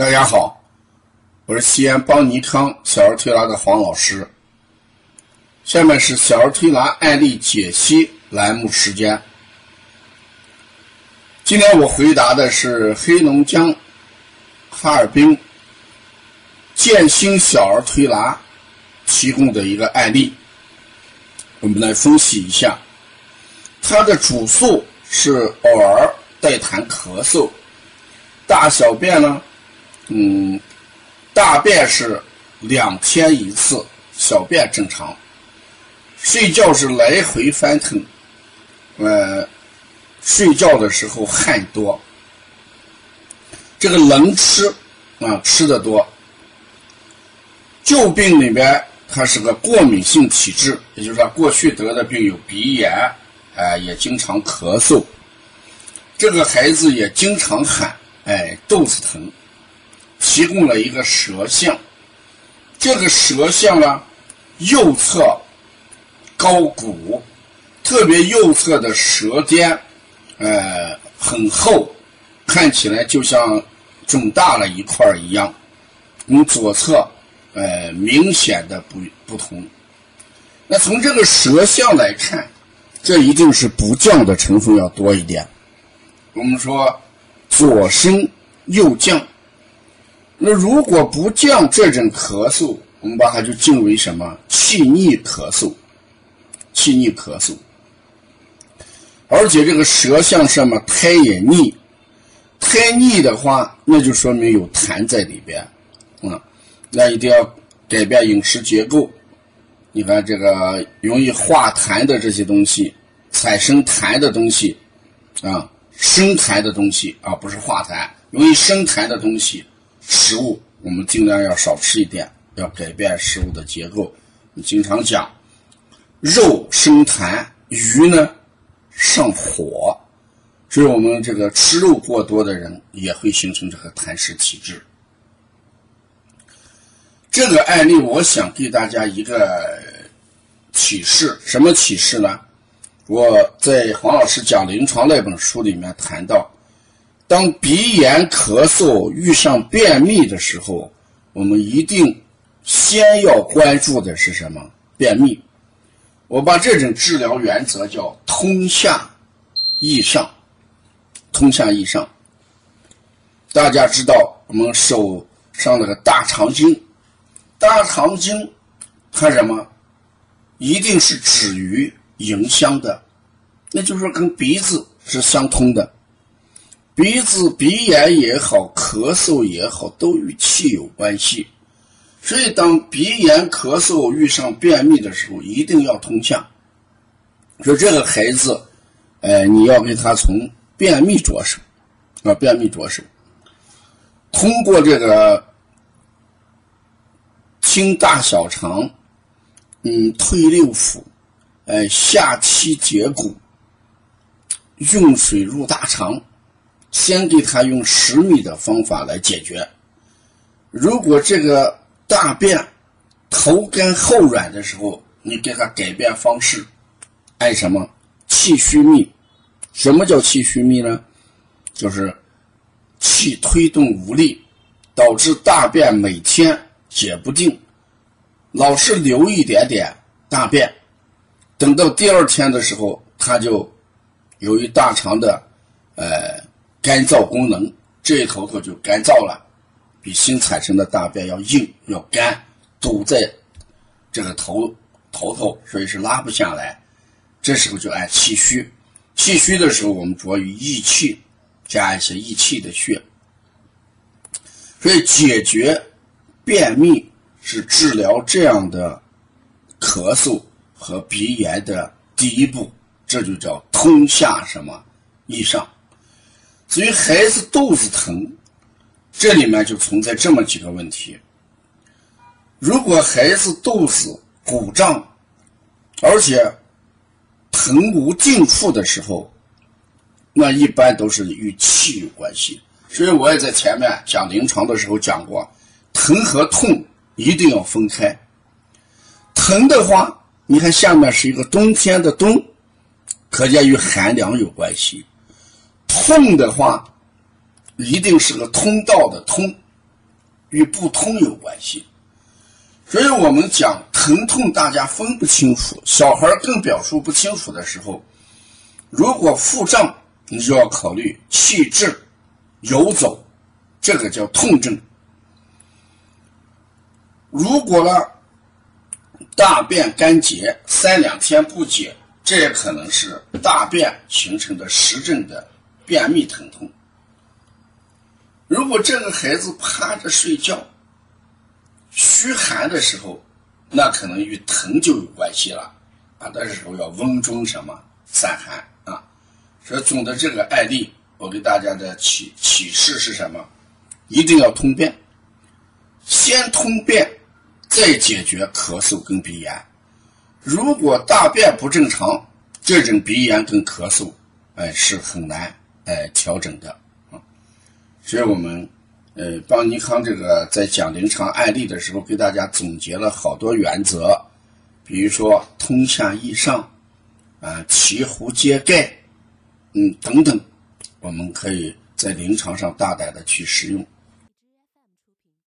大家好，我是西安邦尼康小儿推拿的黄老师。下面是小儿推拿案例解析栏目时间。今天我回答的是黑龙江哈尔滨建新小儿推拿提供的一个案例，我们来分析一下。它的主诉是偶尔带痰咳嗽，大小便呢？嗯，大便是两天一次，小便正常。睡觉是来回翻腾，呃，睡觉的时候汗多。这个能吃啊，吃的多。旧病里边，他是个过敏性体质，也就是说过去得的病有鼻炎，哎，也经常咳嗽。这个孩子也经常喊，哎，肚子疼。提供了一个舌象，这个舌象呢，右侧高鼓，特别右侧的舌尖，呃，很厚，看起来就像肿大了一块一样，跟左侧，呃，明显的不不同。那从这个舌象来看，这一定是不降的成分要多一点。我们说左升右降。那如果不降这种咳嗽，我们把它就定为什么气逆咳嗽？气逆咳嗽，而且这个舌象什么苔也腻，苔腻的话，那就说明有痰在里边，啊，那一定要改变饮食结构。你看这个容易化痰的这些东西，产生痰的东西，啊，生痰的东西啊，不是化痰，容易生痰的东西。食物我们尽量要少吃一点，要改变食物的结构。经常讲，肉生痰，鱼呢上火，所以我们这个吃肉过多的人也会形成这个痰湿体质。这个案例，我想给大家一个启示，什么启示呢？我在黄老师讲临床那本书里面谈到。当鼻炎、咳嗽遇上便秘的时候，我们一定先要关注的是什么？便秘。我把这种治疗原则叫“通下易上”。通下易上。大家知道，我们手上那个大肠经，大肠经它什么？一定是止于迎香的，那就是说跟鼻子是相通的。鼻子鼻炎也好，咳嗽也好，都与气有关系。所以，当鼻炎、咳嗽遇上便秘的时候，一定要通下。说这个孩子，哎，你要给他从便秘着手，啊，便秘着手。通过这个清大小肠，嗯，推六腑，哎，下气解骨，用水入大肠。先给他用十米的方法来解决。如果这个大便头干后软的时候，你给他改变方式，按什么气虚秘？什么叫气虚秘呢？就是气推动无力，导致大便每天解不定，老是流一点点大便，等到第二天的时候，他就由于大肠的呃。干燥功能这一头头就干燥了，比新产生的大便要硬要干，堵在这个头头头，所以是拉不下来。这时候就按气虚，气虚的时候我们着于益气，加一些益气的穴。所以解决便秘是治疗这样的咳嗽和鼻炎的第一步，这就叫通下什么易上。至于孩子肚子疼，这里面就存在这么几个问题。如果孩子肚子鼓胀，而且疼无定处的时候，那一般都是与气有关系。所以我也在前面讲临床的时候讲过，疼和痛一定要分开。疼的话，你看下面是一个冬天的冬，可见与寒凉有关系。痛的话，一定是个通道的通，与不通有关系。所以我们讲疼痛，大家分不清楚，小孩更表述不清楚的时候，如果腹胀，你就要考虑气滞、游走，这个叫痛症。如果呢，大便干结三两天不解，这也可能是大便形成的实症的便秘疼痛。如果这个孩子趴着睡觉，虚寒的时候，那可能与疼就有关系了啊。那时候要温中什么散寒啊。所以总的这个案例，我给大家的启启示是什么？一定要通便，先通便，再解决咳嗽跟鼻炎。如果大便不正常，这种鼻炎跟咳嗽，哎，是很难来调整的啊。所以我们。呃，邦尼康这个在讲临床案例的时候，给大家总结了好多原则，比如说通下益上，啊，齐胡揭盖，嗯，等等，我们可以在临床上大胆的去使用。